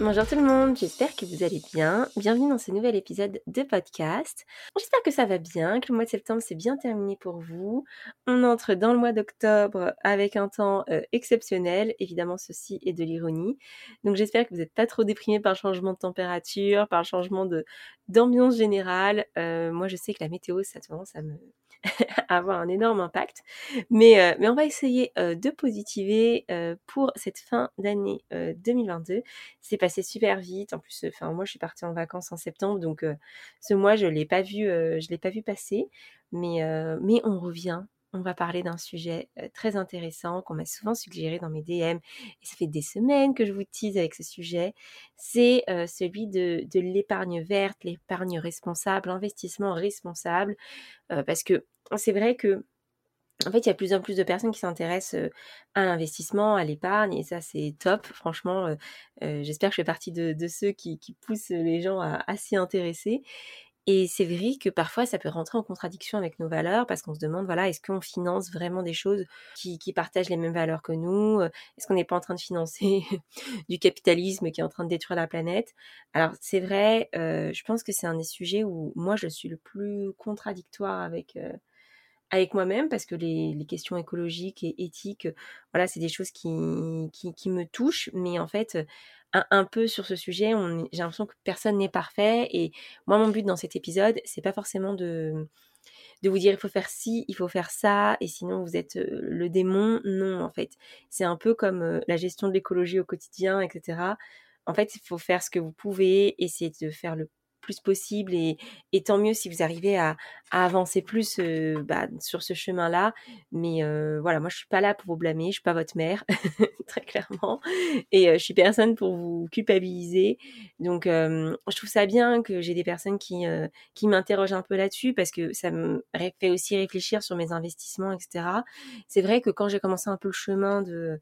Bonjour tout le monde, j'espère que vous allez bien. Bienvenue dans ce nouvel épisode de podcast. J'espère que ça va bien, que le mois de septembre s'est bien terminé pour vous. On entre dans le mois d'octobre avec un temps euh, exceptionnel. Évidemment, ceci est de l'ironie. Donc j'espère que vous n'êtes pas trop déprimés par le changement de température, par le changement d'ambiance générale. Euh, moi, je sais que la météo, ça a tendance à me avoir un énorme impact. Mais, euh, mais on va essayer euh, de positiver euh, pour cette fin d'année 2022. C'est passé super vite. En plus, enfin moi je suis partie en vacances en septembre, donc ce mois je l'ai pas vu, je l'ai pas vu passer. Mais, mais on revient on va parler d'un sujet très intéressant qu'on m'a souvent suggéré dans mes DM. Et ça fait des semaines que je vous tease avec ce sujet. C'est celui de, l'épargne verte, l'épargne responsable, l'investissement responsable. parce que c'est vrai que en fait, il y a plus en plus de personnes qui s'intéressent à l'investissement, à l'épargne, et ça, c'est top. Franchement, j'espère que je fais partie de, ceux qui, poussent les gens à s'y intéresser. Et c'est vrai que parfois ça peut rentrer en contradiction avec nos valeurs parce qu'on se demande, voilà, est-ce qu'on finance vraiment des choses qui, partagent les mêmes valeurs que nous? Est-ce qu'on n'est pas en train de financer du capitalisme qui est en train de détruire la planète? Alors c'est vrai, je pense que c'est un des sujets où moi je suis le plus contradictoire avec avec moi-même parce que les, questions écologiques et éthiques, voilà, c'est des choses qui, qui, me touchent, mais en fait, un, peu sur ce sujet. J'ai l'impression que personne n'est parfait. Et moi, mon but dans cet épisode, c'est pas forcément de, de vous dire il faut faire ci, il faut faire ça, et sinon vous êtes euh, le démon. Non, en fait, c'est un peu comme euh, la gestion de l'écologie au quotidien, etc. En fait, il faut faire ce que vous pouvez, essayer de faire le plus possible et, tant mieux si vous arrivez à, avancer plus bah, sur ce chemin-là. Mais voilà, moi je suis pas là pour vous blâmer, je suis pas votre mère, très clairement, et euh, je suis personne pour vous culpabiliser. Donc je trouve ça bien que j'ai des personnes qui m'interrogent un peu là-dessus parce que ça me fait aussi réfléchir sur mes investissements, etc. C'est vrai que quand j'ai commencé un peu le chemin de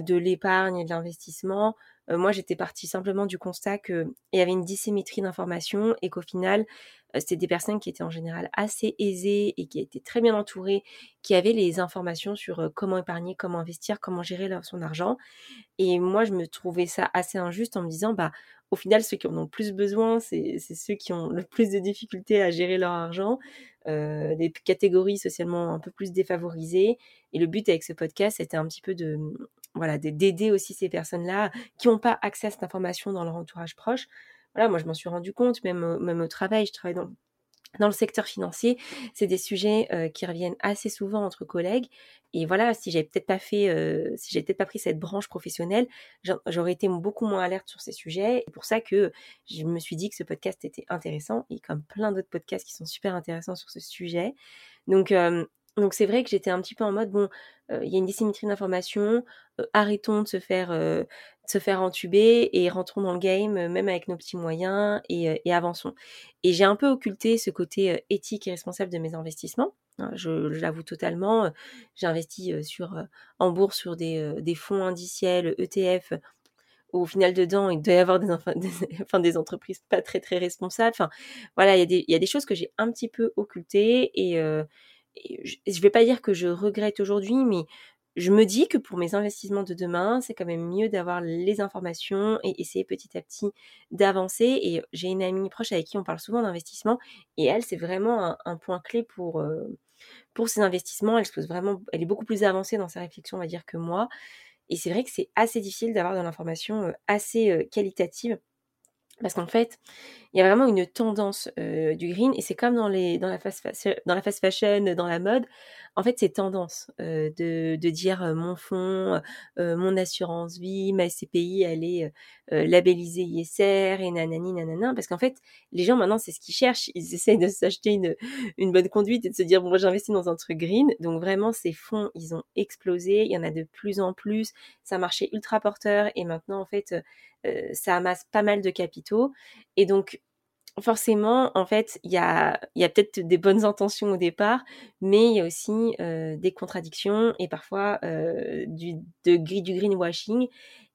de l'épargne et de l'investissement, euh, moi, j'étais partie simplement du constat qu'il y avait une dissymétrie d'informations et qu'au final, euh, c'était des personnes qui étaient en général assez aisées et qui étaient très bien entourées, qui avaient les informations sur euh, comment épargner, comment investir, comment gérer son argent. Et moi, je me trouvais ça assez injuste en me disant, bah, au final, ceux qui en ont plus besoin, c'est ceux qui ont le plus de difficultés à gérer leur argent, euh, des catégories socialement un peu plus défavorisées. Et le but avec ce podcast, c'était un petit peu de, voilà, d'aider aussi ces personnes-là qui n'ont pas accès à cette information dans leur entourage proche. Voilà, moi je m'en suis rendu compte, même, même au travail, je travaille dans, dans le secteur financier, c'est des sujets euh, qui reviennent assez souvent entre collègues. Et voilà, si j'avais peut-être pas fait, euh, si j'avais peut-être pas pris cette branche professionnelle, j'aurais été beaucoup moins alerte sur ces sujets. C'est pour ça que je me suis dit que ce podcast était intéressant et comme plein d'autres podcasts qui sont super intéressants sur ce sujet. Donc donc c'est vrai que j'étais un petit peu en mode bon, il y a une dissymétrie d'informations, arrêtons de se faire se faire entuber et rentrons dans le game même avec nos petits moyens et, avançons. Et j'ai un peu occulté ce côté éthique et responsable de mes investissements. Hein, je, l'avoue totalement. J'ai investi sur en bourse sur des, fonds indiciels ETF où au final dedans il doit y avoir des, entreprises pas très très responsables. Enfin voilà, il y, y a des choses que j'ai un petit peu occultées et je ne vais pas dire que je regrette aujourd'hui, mais je me dis que pour mes investissements de demain, c'est quand même mieux d'avoir les informations et essayer petit à petit d'avancer. Et j'ai une amie proche avec qui on parle souvent d'investissement et elle, c'est vraiment un, point clé pour, euh, pour ses investissements. Elle se pose vraiment, elle est beaucoup plus avancée dans sa réflexion, on va dire, que moi. Et c'est vrai que c'est assez difficile d'avoir de l'information euh, assez euh, qualitative parce qu'en fait, il y a vraiment une tendance du green, et c'est comme dans, la fast fashion, dans la mode, en fait, c'est tendance de, de, dire mon fonds, mon assurance vie, ma SCPI, elle est labellisée ISR, et nanani, nanana, parce qu'en fait, les gens maintenant, c'est ce qu'ils cherchent, ils essayent de s'acheter une, une bonne conduite et de se dire, bon, moi j'investis dans un truc green, donc vraiment, ces fonds, ils ont explosé, il y en a de plus en plus, ça marchait ultra porteur, et maintenant, en fait, ça amasse pas mal de capitaux. Et donc, forcément, en fait, il y a, peut-être des bonnes intentions au départ, mais il y a aussi des contradictions et parfois du, de, du greenwashing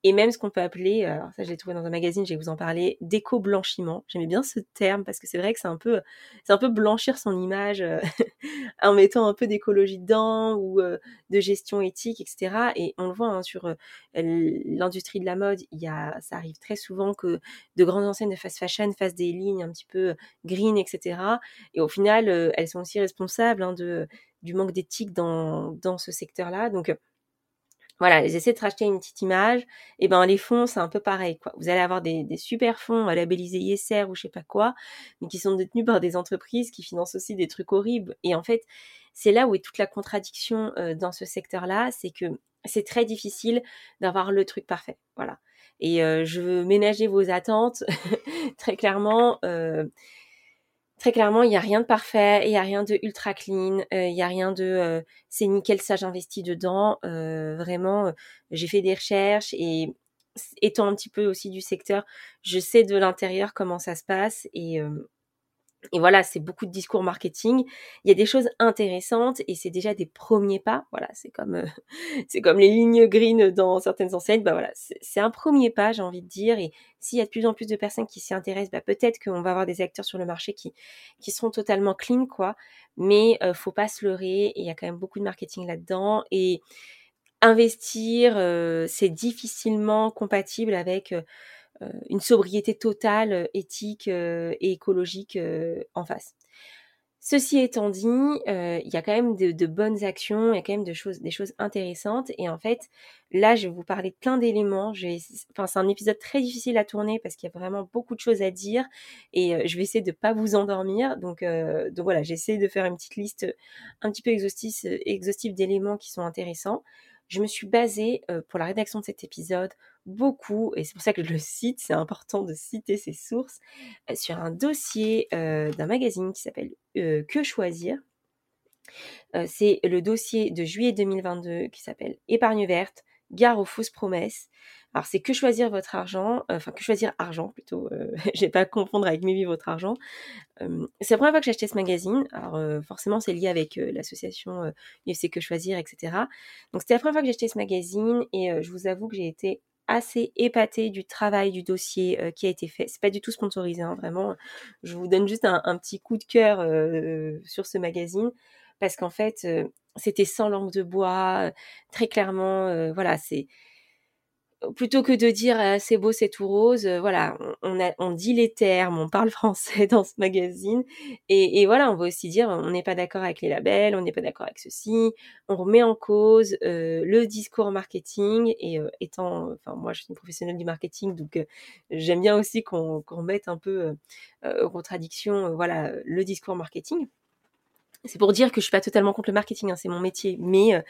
et même ce qu'on peut appeler, euh, alors ça j'ai trouvé dans un magazine, je vais vous en parler, d'éco-blanchiment. J'aimais bien ce terme parce que c'est vrai que c'est un peu, c'est un peu blanchir son image euh, en mettant un peu d'écologie dedans ou euh, de gestion éthique, etc. Et on le voit hein, sur l'industrie de la mode, il y a, ça arrive très souvent que de grandes enseignes de fast fashion fassent des lignes un petit peu green, etc. Et au final, elles sont aussi responsables hein, de, du manque d'éthique dans, dans ce secteur-là. Donc voilà, ils essaient de racheter une petite image. Et ben les fonds, c'est un peu pareil. Quoi. Vous allez avoir des, super fonds labellisés ISR ou je sais pas quoi, mais qui sont détenus par des entreprises qui financent aussi des trucs horribles. Et en fait, c'est là où est toute la contradiction euh, dans ce secteur-là, c'est que c'est très difficile d'avoir le truc parfait. Voilà. Et euh, je veux ménager vos attentes très clairement. Euh, Très clairement, il n'y a rien de parfait, il n'y a rien de ultra clean, euh, il n'y a rien de euh, c'est nickel, ça j'investis dedans. Euh, vraiment, j'ai fait des recherches et étant un petit peu aussi du secteur, je sais de l'intérieur comment ça se passe et et voilà, c'est beaucoup de discours marketing. Il y a des choses intéressantes et c'est déjà des premiers pas. Voilà, c'est comme euh, c'est comme les lignes green dans certaines enseignes. Bah voilà, c'est un premier pas, j'ai envie de dire. Et s'il y a de plus en plus de personnes qui s'y intéressent, bah peut-être qu'on va avoir des acteurs sur le marché qui qui seront totalement clean, quoi. Mais euh, faut pas se leurrer. Il y a quand même beaucoup de marketing là-dedans et investir, euh, c'est difficilement compatible avec euh, une sobriété totale, euh, éthique euh, et écologique en face. Ceci étant dit, il y a quand même de, bonnes actions, il y a quand même choses, des choses intéressantes. Et en fait, là, je vais vous parler de plein d'éléments. Enfin, c'est un épisode très difficile à tourner parce qu'il y a vraiment beaucoup de choses à dire. Et je vais essayer de ne pas vous endormir. Donc, donc voilà, j'essaie de faire une petite liste un petit peu exhaustive d'éléments qui sont intéressants. Je me suis basée pour la rédaction de cet épisode beaucoup, et c'est pour ça que je le cite, c'est important de citer ces sources, sur un dossier d'un magazine qui s'appelle Que choisir. c'est le dossier de juillet 2022 qui s'appelle Épargne verte, gare aux fausses promesses. Alors c'est que choisir votre argent, enfin que choisir argent plutôt, je vais pas confondre avec Mivi votre argent. c'est la première fois que j'ai acheté ce magazine, alors forcément c'est lié avec l'association UFC que choisir, etc. Donc c'était la première fois que j'ai acheté ce magazine et je vous avoue que j'ai été assez épatée du travail du dossier euh, qui a été fait. C'est pas du tout sponsorisé, hein, vraiment. Je vous donne juste un, petit coup de cœur euh, sur ce magazine parce qu'en fait, euh, c'était sans langue de bois, très clairement. voilà, c'est plutôt que de dire «Ah, c'est beau, c'est tout rose, euh, voilà, on, on, dit les termes, on parle français dans ce magazine, et, voilà, on va aussi dire on n'est pas d'accord avec les labels, on n'est pas d'accord avec ceci, on remet en cause euh, le discours marketing, et euh, étant, enfin moi je suis une professionnelle du marketing, donc j'aime bien aussi qu'on remette un peu aux contradictions, voilà, le discours marketing. C'est pour dire que je suis pas totalement contre le marketing, hein, c'est mon métier, mais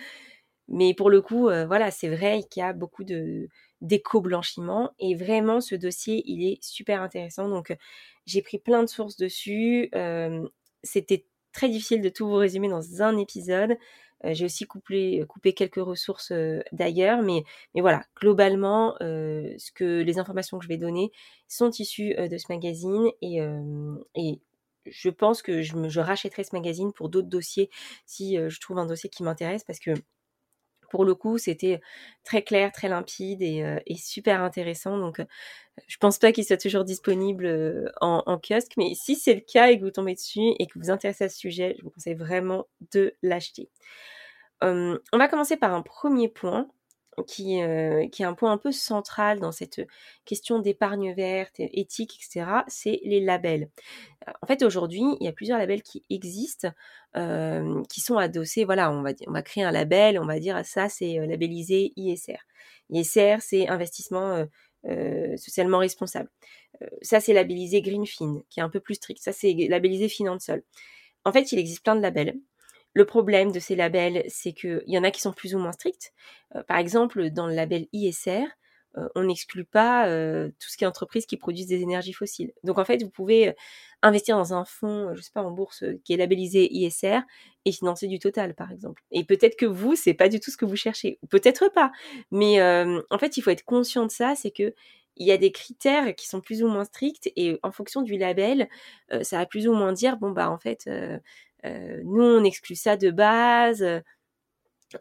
mais pour le coup, euh, voilà, c'est vrai qu'il y a beaucoup de d'éco-blanchiment et vraiment ce dossier, il est super intéressant. Donc, j'ai pris plein de sources dessus. Euh, c'était très difficile de tout vous résumer dans un épisode. Euh, j'ai aussi coupé, quelques ressources d'ailleurs, mais, mais voilà, globalement, ce que les informations que je vais donner sont issues de ce magazine et, et je pense que je, je rachèterai ce magazine pour d'autres dossiers si je trouve un dossier qui m'intéresse parce que pour le coup, c'était très clair, très limpide et, super intéressant. Donc, je pense pas qu'il soit toujours disponible en, kiosque, mais si c'est le cas et que vous tombez dessus et que vous vous intéressez à ce sujet, je vous conseille vraiment de l'acheter. on va commencer par un premier point qui, qui est un point un peu central dans cette question d'épargne verte, éthique, etc., c'est les labels. En fait, aujourd'hui, il y a plusieurs labels qui existent, qui sont adossés. Voilà, on va, créer un label, on va dire ça, c'est labellisé ISR. ISR, c'est investissement socialement responsable. ça, c'est labellisé Greenfin, qui est un peu plus strict. Ça, c'est labellisé Financial. En fait, il existe plein de labels. Le problème de ces labels, c'est qu'il y en a qui sont plus ou moins stricts. Euh, par exemple, dans le label ISR, euh, on n'exclut pas euh, tout ce qui est entreprise qui produisent des énergies fossiles. Donc en fait, vous pouvez investir dans un fonds, je sais pas, en bourse qui est labellisé ISR et financer du total, par exemple. Et peut-être que vous, c'est pas du tout ce que vous cherchez, peut-être pas. Mais en fait, il faut être conscient de ça, c'est que il y a des critères qui sont plus ou moins stricts et en fonction du label, ça va plus ou moins dire bon bah en fait nous on exclut ça de base.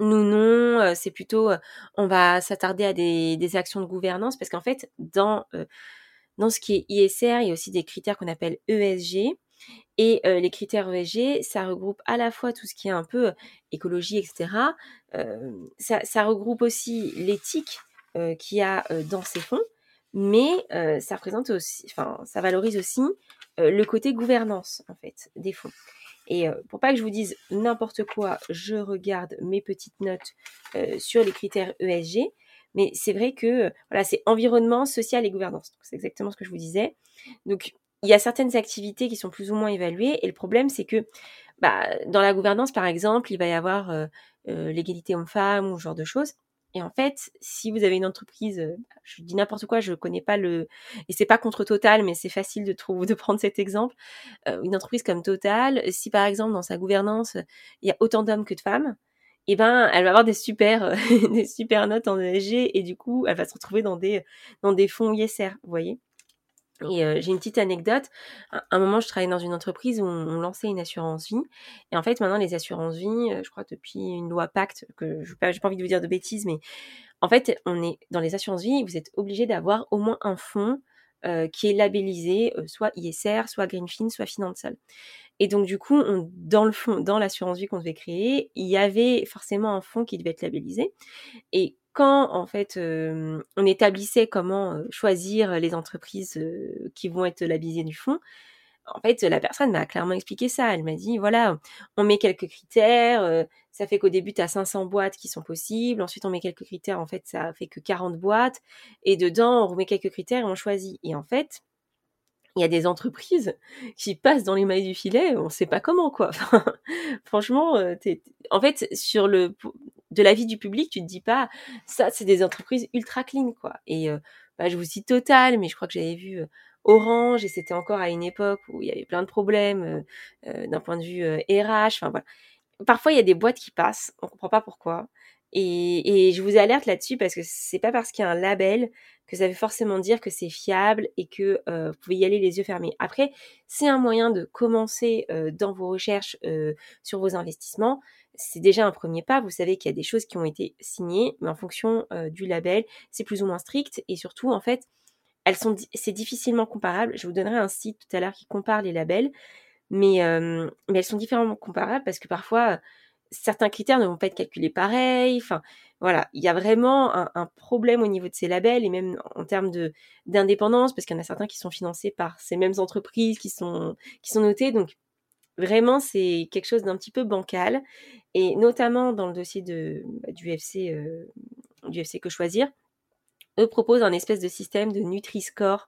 Nous non, c'est plutôt on va s'attarder à des, actions de gouvernance parce qu'en fait dans dans ce qui est ISR, il y a aussi des critères qu'on appelle ESG. Et les critères ESG, ça regroupe à la fois tout ce qui est un peu écologie, etc. Ça, regroupe aussi l'éthique qu'il y a dans ces fonds, mais ça présente aussi, ça valorise aussi le côté gouvernance en fait des fonds. Et pour pas que je vous dise n'importe quoi, je regarde mes petites notes sur les critères ESG. Mais c'est vrai que voilà, c'est environnement, social et gouvernance. C'est exactement ce que je vous disais. Donc il y a certaines activités qui sont plus ou moins évaluées et le problème c'est que bah, dans la gouvernance par exemple, il va y avoir euh, euh, l'égalité homme-femme ou ce genre de choses. Et en fait, si vous avez une entreprise, euh, je dis n'importe quoi, je connais pas le, et c'est pas contre Total, mais c'est facile de trouver, de prendre cet exemple. une entreprise comme Total, si par exemple dans sa gouvernance il y a autant d'hommes que de femmes, eh ben elle va avoir des super des super notes en ESG et du coup elle va se retrouver dans des dans des fonds ISR, vous voyez. Et euh, j'ai une petite anecdote. Un moment, je travaillais dans une entreprise où on, lançait une assurance vie. Et en fait, maintenant, les assurances vie, euh, je crois depuis une loi Pacte, que je n'ai pas, envie de vous dire de bêtises, mais en fait, on est dans les assurances vie, vous êtes obligé d'avoir au moins un fonds euh, qui est labellisé soit ISR, soit Greenfin, soit Financial. Et donc du coup, dans le fond, dans l'assurance vie qu'on devait créer, il y avait forcément un fonds qui devait être labellisé. Et quand en fait on établissait comment choisir les entreprises qui vont être labellisées du fonds, en fait la personne m'a clairement expliqué ça. Elle m'a dit voilà, on met quelques critères, ça fait qu'au début tu as 500 boîtes qui sont possibles, ensuite on met quelques critères, en fait ça fait que 40 boîtes, et dedans on remet quelques critères et on choisit. Et en fait, il y a des entreprises qui passent dans les mailles du filet, on ne sait pas comment quoi. franchement, euh, en fait, sur le de la vie du public, tu te dis pas ça, c'est des entreprises ultra clean quoi. Et euh, bah, je vous cite Total, mais je crois que j'avais vu euh, Orange et c'était encore à une époque où il y avait plein de problèmes d'un point de vue RH. Enfin voilà. Parfois, il y a des boîtes qui passent, on comprend pas pourquoi. Et, je vous alerte là-dessus parce que c'est pas parce qu'il y a un label que ça veut forcément dire que c'est fiable et que euh, vous pouvez y aller les yeux fermés. Après, c'est un moyen de commencer euh, dans vos recherches euh, sur vos investissements. C'est déjà un premier pas. Vous savez qu'il y a des choses qui ont été signées, mais en fonction du label, c'est plus ou moins strict. Et surtout, en fait, elles sont, c'est difficilement comparable. Je vous donnerai un site tout à l'heure qui compare les labels, mais, mais elles sont différemment comparables parce que parfois certains critères ne vont pas être calculés pareil. Voilà, il y a vraiment un, problème au niveau de ces labels et même en termes d'indépendance, parce qu'il y en a certains qui sont financés par ces mêmes entreprises qui sont qui sont notées. Donc vraiment, c'est quelque chose d'un petit peu bancal. Et notamment dans le dossier bah, du FC euh, du FC que choisir eux proposent un espèce de système de Nutri-Score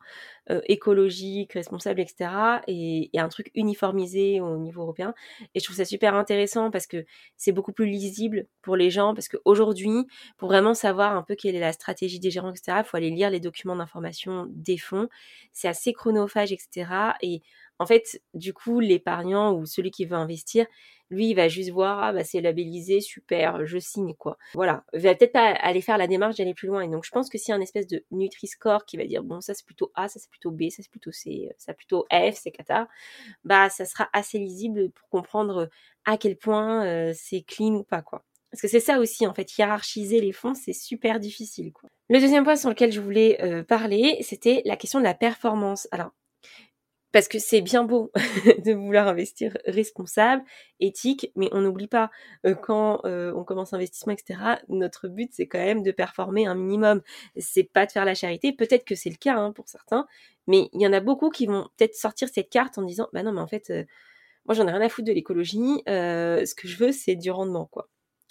euh, écologique, responsable, etc. Et, un truc uniformisé au niveau européen. Et je trouve ça super intéressant parce que c'est beaucoup plus lisible pour les gens. Parce qu'aujourd'hui, pour vraiment savoir un peu quelle est la stratégie des gérants, etc., il faut aller lire les documents d'information des fonds. C'est assez chronophage, etc. Et en fait, du coup, l'épargnant ou celui qui veut investir, lui, il va juste voir, ah bah c'est labellisé, super, je signe quoi. Voilà, il va peut-être pas aller faire la démarche d'aller plus loin. Et donc je pense que s'il y a un espèce de Nutri-Score qui va dire, bon ça c'est plutôt A, ça c'est plutôt B, ça c'est plutôt C, ça plutôt F, c'est Qatar, bah ça sera assez lisible pour comprendre à quel point euh, c'est clean ou pas quoi. Parce que c'est ça aussi, en fait, hiérarchiser les fonds, c'est super difficile. Quoi. Le deuxième point sur lequel je voulais euh, parler, c'était la question de la performance. Alors, parce que c'est bien beau de vouloir investir responsable, éthique, mais on n'oublie pas euh, quand euh, on commence investissement, etc. Notre but c'est quand même de performer un minimum. C'est pas de faire la charité. Peut-être que c'est le cas hein, pour certains, mais il y en a beaucoup qui vont peut-être sortir cette carte en disant bah non mais en fait euh, moi j'en ai rien à foutre de l'écologie. ce que je veux c'est du rendement quoi.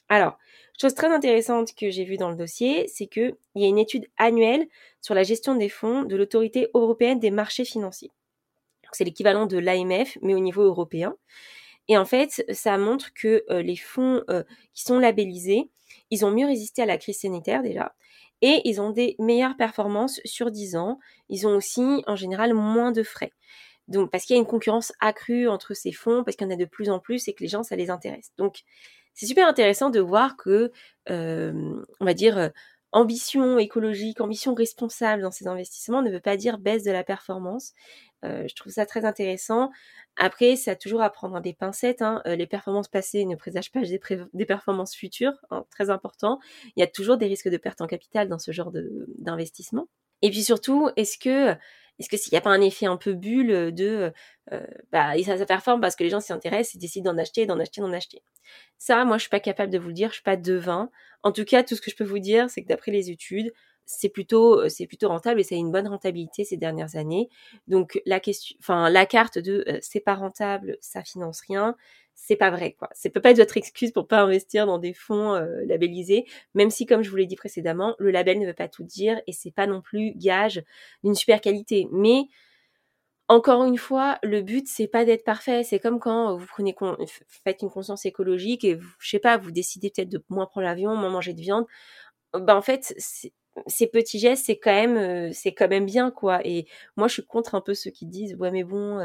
Alors, chose très intéressante que j'ai vue dans le dossier, c'est qu'il y a une étude annuelle sur la gestion des fonds de l'autorité européenne des marchés financiers. C'est l'équivalent de l'AMF, mais au niveau européen. Et en fait, ça montre que euh, les fonds euh, qui sont labellisés, ils ont mieux résisté à la crise sanitaire déjà, et ils ont des meilleures performances sur 10 ans. Ils ont aussi, en général, moins de frais. Donc, parce qu'il y a une concurrence accrue entre ces fonds, parce qu'il y en a de plus en plus et que les gens, ça les intéresse. Donc, c'est super intéressant de voir que, euh, on va dire, ambition écologique, ambition responsable dans ces investissements ne veut pas dire baisse de la performance. je trouve ça très intéressant. Après, ça a toujours à prendre des pincettes. Hein. les performances passées ne présagent pas des, performances futures, hein, très important. Il y a toujours des risques de perte en capital dans ce genre d'investissement. Et puis surtout, est-ce que est-ce que s'il n'y a pas un effet un peu bulle de euh, bah ça, ça performe parce que les gens s'y intéressent et décident d'en acheter, d'en acheter, d'en acheter. Ça, moi, je suis pas capable de vous le dire, je suis pas devin. En tout cas, tout ce que je peux vous dire, c'est que d'après les études, c'est plutôt c'est plutôt rentable et ça a une bonne rentabilité ces dernières années. Donc la question, enfin la carte de euh, c'est pas rentable, ça finance rien, c'est pas vrai quoi. Ça peut pas être votre excuse pour pas investir dans des fonds euh, labellisés, même si comme je vous l'ai dit précédemment, le label ne veut pas tout dire et c'est pas non plus gage d'une super qualité. Mais encore une fois, le but c'est pas d'être parfait. C'est comme quand vous prenez faites une conscience écologique et vous, je sais pas, vous décidez peut-être de moins prendre l'avion, moins manger de viande. Ben en fait, ces petits gestes, c'est quand même, euh, c'est quand même bien quoi. Et moi, je suis contre un peu ceux qui disent ouais mais bon,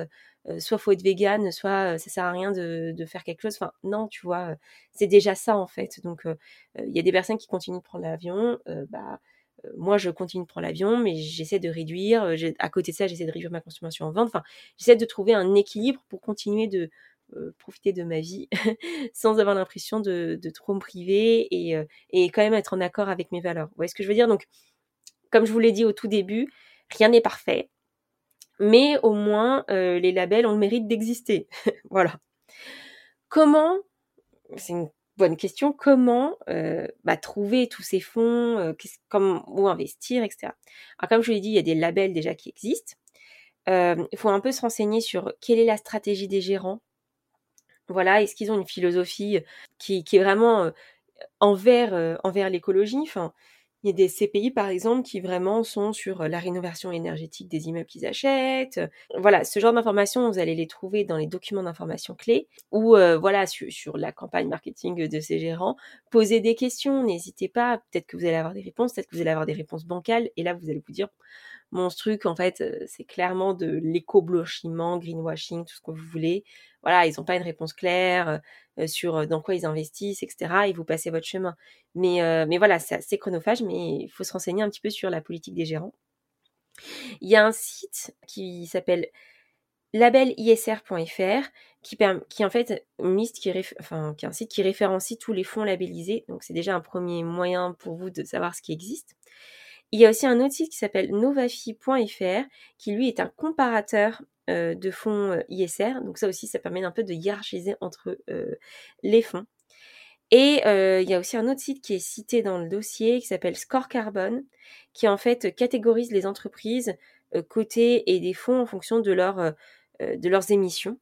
euh, euh, soit faut être vegan, soit ça sert à rien de, de, faire quelque chose. Enfin non, tu vois, c'est déjà ça en fait. Donc il y a des personnes qui continuent de prendre l'avion, bah moi je continue de prendre l'avion, mais j'essaie de réduire. À côté de ça, j'essaie de réduire ma consommation en vente. Enfin, j'essaie de trouver un équilibre pour continuer de euh, profiter de ma vie sans avoir l'impression de, trop me priver et, et, quand même être en accord avec mes valeurs. Vous voyez ce que je veux dire? Donc, comme je vous l'ai dit au tout début, rien n'est parfait, mais au moins euh, les labels ont le mérite d'exister. voilà. Comment, c'est une bonne question, comment euh, bah, trouver tous ces fonds, comme, où investir, etc. Alors comme je l'ai dit, il y a des labels déjà qui existent. Il faut un peu se renseigner sur quelle est la stratégie des gérants voilà, est-ce qu'ils ont une philosophie qui, est vraiment envers, l'écologie? Il y a des CPI, par exemple, qui vraiment sont sur la rénovation énergétique des immeubles qu'ils achètent. Voilà, ce genre d'informations, vous allez les trouver dans les documents d'information clés ou voilà sur, la campagne marketing de ces gérants. Posez des questions, n'hésitez pas. Peut-être que vous allez avoir des réponses, peut-être que vous allez avoir des réponses bancales. Et là, vous allez vous dire, mon truc, en fait, c'est clairement de l'éco-blanchiment, greenwashing, tout ce que vous voulez voilà, ils n'ont pas une réponse claire sur dans quoi ils investissent, etc. Et vous passez votre chemin. Mais, voilà, c'est chronophage, mais il faut se renseigner un petit peu sur la politique des gérants. Il y a un site qui s'appelle labelisr.fr qui, qui en fait est un site qui référencie tous les fonds labellisés. Donc c'est déjà un premier moyen pour vous de savoir ce qui existe. Il y a aussi un autre site qui s'appelle novafi.fr qui lui est un comparateur euh, de fonds euh, ISR. Donc ça aussi, ça permet un peu de hiérarchiser entre euh, les fonds. Et il y a aussi un autre site qui est cité dans le dossier qui s'appelle Score Carbone, qui en fait catégorise les entreprises cotées et des fonds en fonction de, leur, de leurs émissions.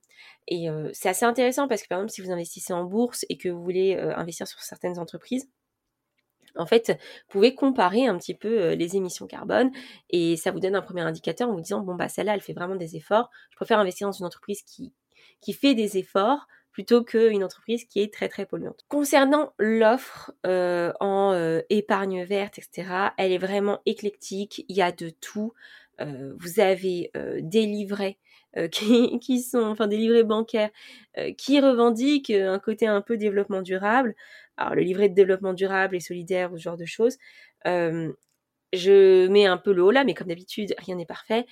Et c'est assez intéressant parce que par exemple, si vous investissez en bourse et que vous voulez investir sur certaines entreprises, en fait, vous pouvez comparer un petit peu les émissions carbone et ça vous donne un premier indicateur en vous disant bon bah celle-là elle fait vraiment des efforts. Je préfère investir dans une entreprise qui fait des efforts plutôt qu'une entreprise qui est très très polluante. Concernant l'offre en épargne verte, etc., elle est vraiment éclectique. Il y a de tout. vous avez des livrets qui, sont, enfin des livrets bancaires qui revendiquent un côté un peu développement durable alors le livret de développement durable et solidaire ou ce genre de choses. je mets un peu le haut là, mais comme d'habitude, rien n'est parfait.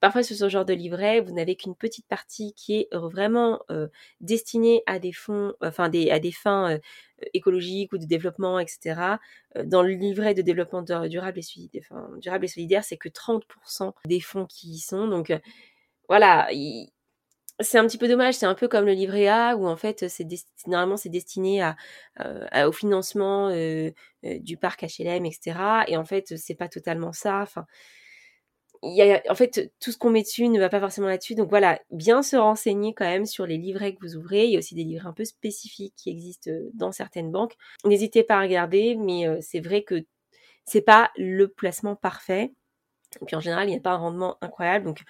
Parfois, sur ce genre de livret, vous n'avez qu'une petite partie qui est vraiment destinée à des fonds, enfin à des fins écologiques ou de développement, etc. Dans le livret de développement durable et solidaire, c'est que 30% des fonds qui y sont. Donc voilà, c'est un petit peu dommage, c'est un peu comme le livret A où en fait c'est normalement c'est destiné euh, au financement euh, euh, du parc HLM, etc. Et en fait c'est pas totalement ça. En fait tout ce qu'on met dessus ne va pas forcément là-dessus. Donc voilà, bien se renseigner quand même sur les livrets que vous ouvrez. Il y a aussi des livrets un peu spécifiques qui existent dans certaines banques. N'hésitez pas à regarder, mais c'est vrai que c'est pas le placement parfait. Et puis en général, il n'y a pas un rendement incroyable. Donc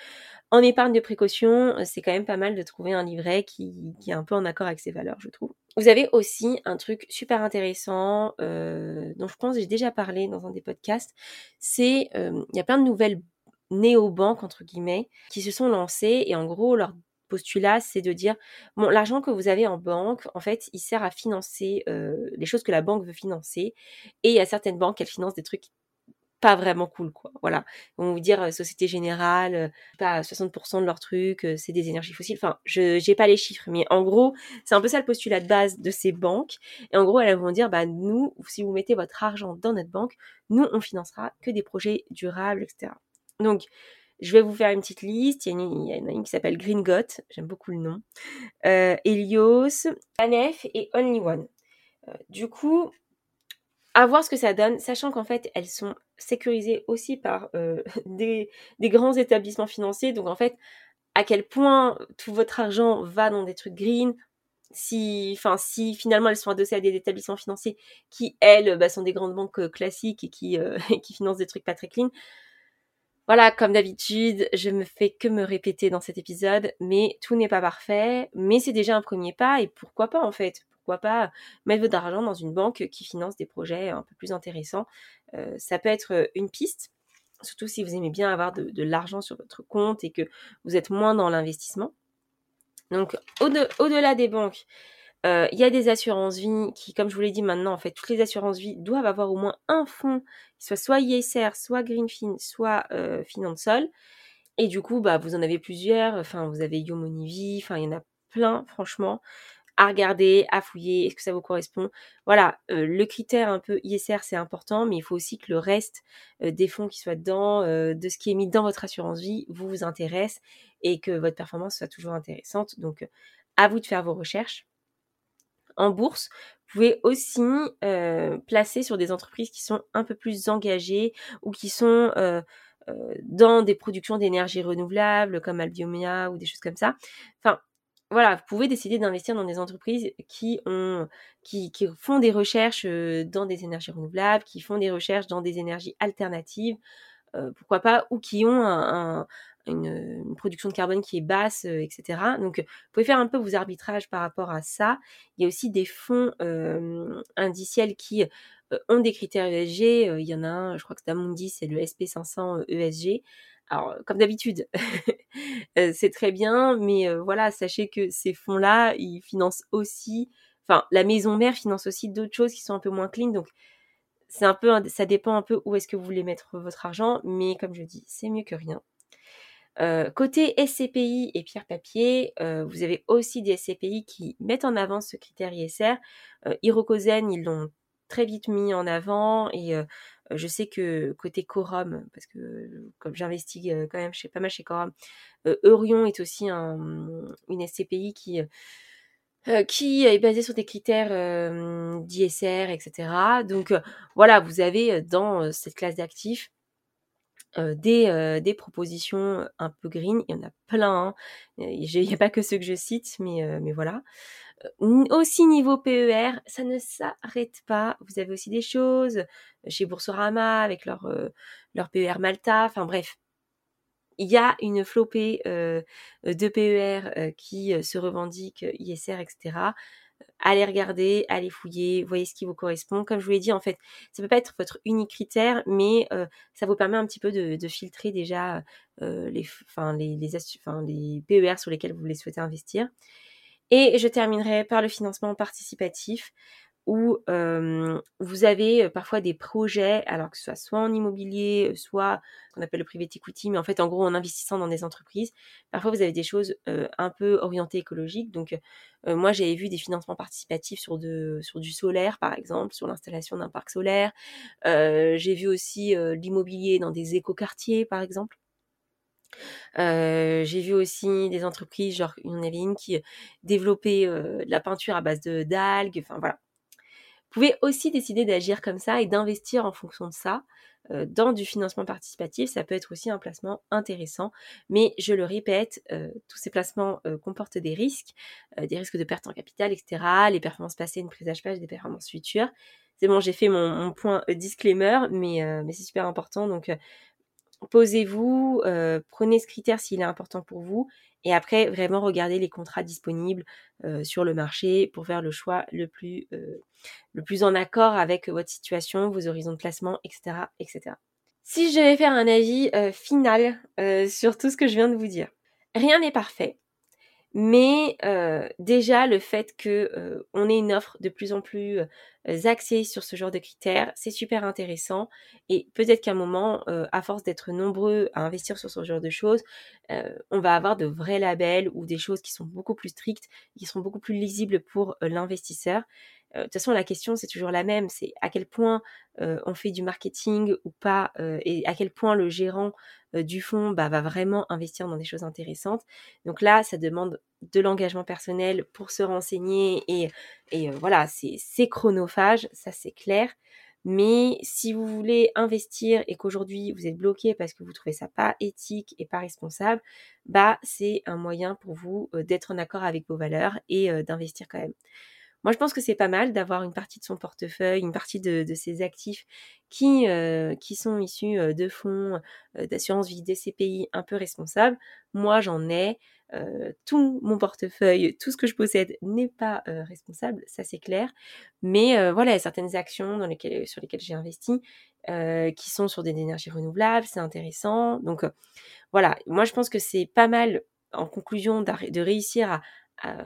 en épargne de précaution, euh, c'est quand même pas mal de trouver un livret qui, est un peu en accord avec ses valeurs, je trouve. Vous avez aussi un truc super intéressant euh, dont je pense j'ai déjà parlé dans un des podcasts. C'est euh, il y a plein de nouvelles néo-banques entre guillemets qui se sont lancées et en gros leur postulat, c'est de dire, bon, l'argent que vous avez en banque, en fait, il sert à financer les choses que la banque veut financer. Et il y a certaines banques, elles financent des trucs pas vraiment cool, quoi. Voilà. On va vous dire Société Générale, pas 60% de leurs trucs, c'est des énergies fossiles. Enfin, je j'ai pas les chiffres, mais en gros, c'est un peu ça le postulat de base de ces banques. Et en gros, elles vont dire, bah nous, si vous mettez votre argent dans notre banque, nous, on financera que des projets durables, etc. Donc, je vais vous faire une petite liste. Il y, en a une, qui s'appelle Green Got, j'aime beaucoup le nom. Euh, Helios, Anef et Only One. du coup, à voir ce que ça donne, sachant qu'en fait, elles sont sécurisées aussi par euh, des, grands établissements financiers. Donc en fait, à quel point tout votre argent va dans des trucs green, si, finalement elles sont adossées à des établissements financiers qui, elles, bah, sont des grandes banques euh, classiques et qui, euh, qui financent des trucs pas très clean. Voilà, comme d'habitude, je me fais que me répéter dans cet épisode, mais tout n'est pas parfait, mais c'est déjà un premier pas et pourquoi pas en fait pourquoi pas mettre votre argent dans une banque qui finance des projets un peu plus intéressants. Euh, ça peut être une piste, surtout si vous aimez bien avoir de, l'argent sur votre compte et que vous êtes moins dans l'investissement. Donc au-delà des banques, euh, il y a des assurances vie qui, comme je vous l'ai dit maintenant, en fait, toutes les assurances vie doivent avoir au moins un fonds qui soit soit ISR, soit Greenfin, soit euh, Finansol. Et du coup, bah, vous en avez plusieurs. Enfin, vous avez Yomoni Enfin, il y en a plein, franchement à regarder, à fouiller, est-ce que ça vous correspond? Voilà, euh, le critère un peu ISR, c'est important, mais il faut aussi que le reste euh, des fonds qui soient dedans, euh, de ce qui est mis dans votre assurance vie, vous vous intéresse et que votre performance soit toujours intéressante. Donc, à vous de faire vos recherches. En bourse, vous pouvez aussi placer sur des entreprises qui sont un peu plus engagées ou qui sont dans des productions d'énergie renouvelable comme Albiomia ou des choses comme ça. Enfin, voilà, vous pouvez décider d'investir dans des entreprises qui ont, qui, font des recherches dans des énergies renouvelables, qui font des recherches dans des énergies alternatives, pourquoi pas, ou qui ont une, production de carbone qui est basse, etc. Donc, vous pouvez faire un peu vos arbitrages par rapport à ça. Il y a aussi des fonds indiciels qui ont des critères ESG. il y en a un, je crois que c'est Amundi, c'est le SP500 ESG. Alors, comme d'habitude, euh, c'est très bien, mais euh, voilà, sachez que ces fonds-là, ils financent aussi, enfin, la maison mère finance aussi d'autres choses qui sont un peu moins clean, donc c'est un peu, ça dépend un peu où est-ce que vous voulez mettre votre argent, mais comme je dis, c'est mieux que rien. Euh, côté SCPI et pierre papier, vous avez aussi des SCPI qui mettent en avant ce critère ISR. Euh, Hirokozen, ils l'ont très vite mis en avant et je sais que côté Corum, parce que comme j'investis quand même pas mal chez Corum, Eurion est aussi un, une SCPI qui, qui est basée sur des critères d'ISR, etc. Donc voilà, vous avez dans cette classe d'actifs des, des, propositions un peu green. Il y en a plein. Hein. Il n'y a pas que ceux que je cite, mais, mais voilà aussi niveau PER, ça ne s'arrête pas. Vous avez aussi des choses chez Boursorama avec leur, euh, leur PER Malta. Enfin bref, il y a une flopée euh, de PER euh, qui se revendiquent ISR, etc. Allez regarder, allez fouiller, voyez ce qui vous correspond. Comme je vous l'ai dit, en fait, ça peut pas être votre unique critère, mais ça vous permet un petit peu de, filtrer déjà les, les, les PER sur lesquels vous voulez souhaiter investir. Et je terminerai par le financement participatif où vous avez parfois des projets, alors que ce soit soit en immobilier, soit qu'on appelle le private equity, mais en fait en gros en investissant dans des entreprises, parfois vous avez des choses un peu orientées écologiques. Donc moi j'avais vu des financements participatifs sur, de, sur du solaire par exemple, sur l'installation d'un parc solaire. J'ai vu aussi l'immobilier dans des écoquartiers par exemple. J'ai vu aussi des entreprises, genre il y en avait une qui développait de la peinture à base d'algues, enfin voilà. Vous pouvez aussi décider d'agir comme ça et d'investir en fonction de ça dans du financement participatif. Ça peut être aussi un placement intéressant, mais je le répète, tous ces placements comportent des risques, des risques de perte en capital, etc. Les performances passées ne présagent pas des performances futures. C'est bon, j'ai fait mon, mon point disclaimer, mais, mais c'est super important. Donc, posez-vous, euh, prenez ce critère s'il est important pour vous, et après vraiment regardez les contrats disponibles euh, sur le marché pour faire le choix le plus, euh, le plus en accord avec votre situation, vos horizons de placement, etc. etc. Si je devais faire un avis final sur tout ce que je viens de vous dire, rien n'est parfait, Mais déjà le fait que on ait une offre de plus en plus axée sur ce genre de critères, c'est super intéressant. Et peut-être qu'à un moment, à force d'être nombreux à investir sur ce genre de choses, on va avoir de vrais labels ou des choses qui sont beaucoup plus strictes, qui seront beaucoup plus lisibles pour l'investisseur. De toute façon, la question, c'est toujours la même, c'est à quel point on fait du marketing ou pas, et à quel point le gérant du fonds bah, va vraiment investir dans des choses intéressantes. Donc là, ça demande de l'engagement personnel pour se renseigner, et, et voilà, c'est chronophage, ça c'est clair. Mais si vous voulez investir et qu'aujourd'hui vous êtes bloqué parce que vous trouvez ça pas éthique et pas responsable, bah c'est un moyen pour vous d'être en accord avec vos valeurs et d'investir quand même. Moi, je pense que c'est pas mal d'avoir une partie de son portefeuille, une partie de, ses actifs qui, euh, qui sont issus euh, de fonds euh, d'assurance vie, des CPI un peu responsables. Moi, j'en ai. tout mon portefeuille, tout ce que je possède n'est pas responsable, ça c'est clair. Mais voilà, y a certaines actions sur lesquelles j'ai investi qui sont sur des énergies renouvelables, c'est intéressant. Donc voilà, moi je pense que c'est pas mal en conclusion de réussir à,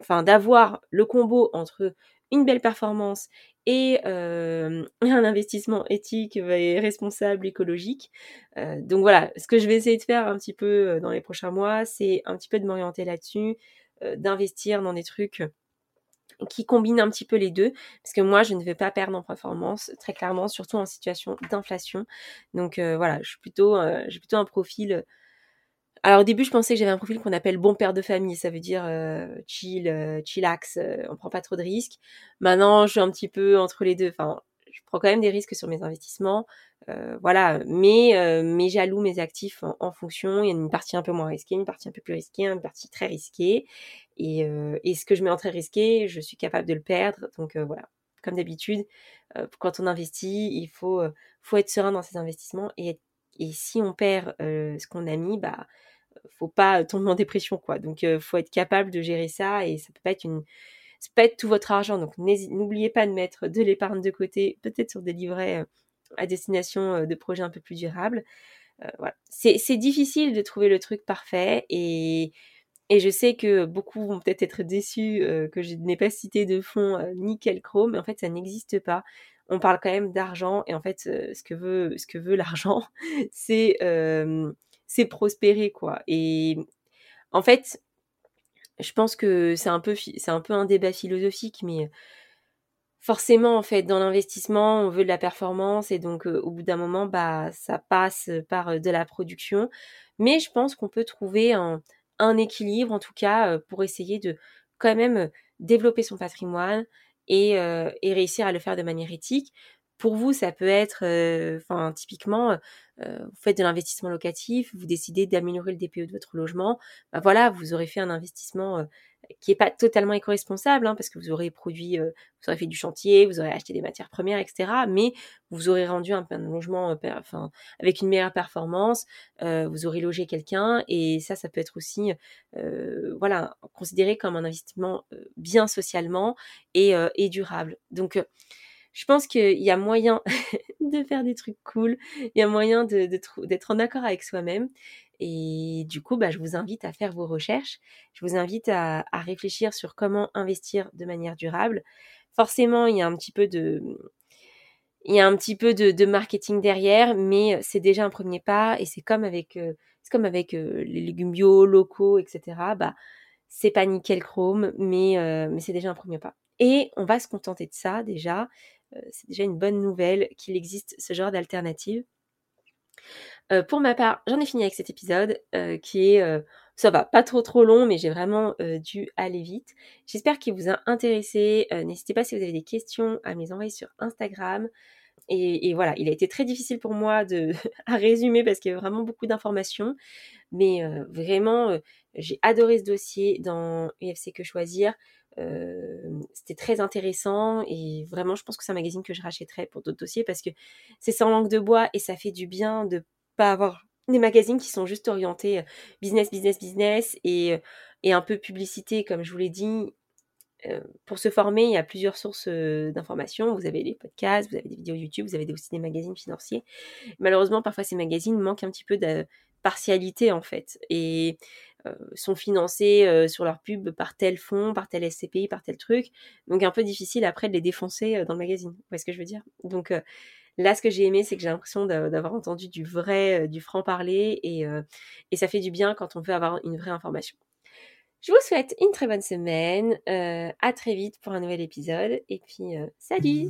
enfin d'avoir le combo entre une belle performance et un investissement éthique et responsable, écologique. donc voilà, ce que je vais essayer de faire un petit peu dans les prochains mois, c'est un petit peu de m'orienter là-dessus, d'investir dans des trucs qui combinent un petit peu les deux, parce que moi je ne veux pas perdre en performance, très clairement, surtout en situation d'inflation. Donc voilà, je suis plutôt, j'ai plutôt un profil alors au début, je pensais que j'avais un profil qu'on appelle bon père de famille, ça veut dire euh, chill, euh, chillax, euh, on prend pas trop de risques. Maintenant, je suis un petit peu entre les deux. Enfin, je prends quand même des risques sur mes investissements, voilà. Mais mais j'alloue mes actifs en, fonction. Il y a une partie un peu moins risquée, une partie un peu plus risquée, une partie très risquée. Et, et ce que je mets en très risqué, je suis capable de le perdre. Donc voilà, comme d'habitude, quand on investit, il faut faut être serein dans ses investissements et et si on perd ce qu'on a mis, bah faut pas tomber en dépression quoi. Donc il faut être capable de gérer ça et ça peut pas être une ça peut être tout votre argent. Donc n'oubliez pas de mettre de l'épargne de côté, peut-être sur des livrets à destination de projets un peu plus durables. voilà. C'est difficile de trouver le truc parfait et, et je sais que beaucoup vont peut-être être déçus que je n'ai pas cité de fonds nickel chrome, mais en fait ça n'existe pas. On parle quand même d'argent et en fait ce que veut ce que veut l'argent, c'est c'est prospérer quoi. Et en fait, je pense que c'est un peu un débat philosophique, mais forcément en fait dans l'investissement on veut de la performance et donc au bout d'un moment bah ça passe par de la production. Mais je pense qu'on peut trouver un, équilibre en tout cas pour essayer de quand même développer son patrimoine et, et réussir à le faire de manière éthique pour vous, ça peut être, enfin, typiquement, vous faites de l'investissement locatif, vous décidez d'améliorer le DPE de votre logement, bah voilà, vous aurez fait un investissement qui n'est pas totalement éco-responsable, hein, parce que vous aurez produit, vous aurez fait du chantier, vous aurez acheté des matières premières, etc. Mais vous aurez rendu un, logement, enfin, avec une meilleure performance, vous aurez logé quelqu'un, et ça, ça peut être aussi, voilà, considéré comme un investissement bien socialement et, et durable. Donc je pense qu'il y a moyen de faire des trucs cool, il y a moyen d'être en accord avec soi-même. Et du coup, bah, je vous invite à faire vos recherches, je vous invite à, réfléchir sur comment investir de manière durable. Forcément, il y a un petit peu de, il y a un petit peu de, marketing derrière, mais c'est déjà un premier pas et c'est comme avec, euh, euh, les légumes bio, locaux, etc. Bah, c'est pas nickel chrome, euh, mais c'est déjà un premier pas. Et on va se contenter de ça déjà. Euh, c'est déjà une bonne nouvelle qu'il existe ce genre d'alternative. Euh, pour ma part, j'en ai fini avec cet épisode euh, qui est, ça va, pas trop trop long, mais j'ai vraiment dû aller vite. J'espère qu'il vous a intéressé. N'hésitez pas si vous avez des questions à me les envoyer sur Instagram. Et, voilà, il a été très difficile pour moi de, à résumer parce qu'il y avait vraiment beaucoup d'informations. Mais vraiment, j'ai adoré ce dossier dans UFC Que Choisir. Euh, c'était très intéressant et vraiment, je pense que c'est un magazine que je rachèterais pour d'autres dossiers parce que c'est sans langue de bois et ça fait du bien de pas avoir des magazines qui sont juste orientés euh, business, business, business et, euh, et un peu publicité, comme je vous l'ai dit. pour se former, il y a plusieurs sources d'informations. Vous avez les podcasts, vous avez des vidéos YouTube, vous avez aussi des magazines financiers. Malheureusement, parfois ces magazines manquent un petit peu de partialité en fait. Et sont financés sur leur pub par tel fonds, par tel SCPI, par tel truc. Donc un peu difficile après de les défoncer dans le magazine. Vous voyez ce que je veux dire? Donc là, ce que j'ai aimé, c'est que j'ai l'impression d'avoir entendu du vrai, du franc parler et, et ça fait du bien quand on veut avoir une vraie information. Je vous souhaite une très bonne semaine. à très vite pour un nouvel épisode. Et puis, salut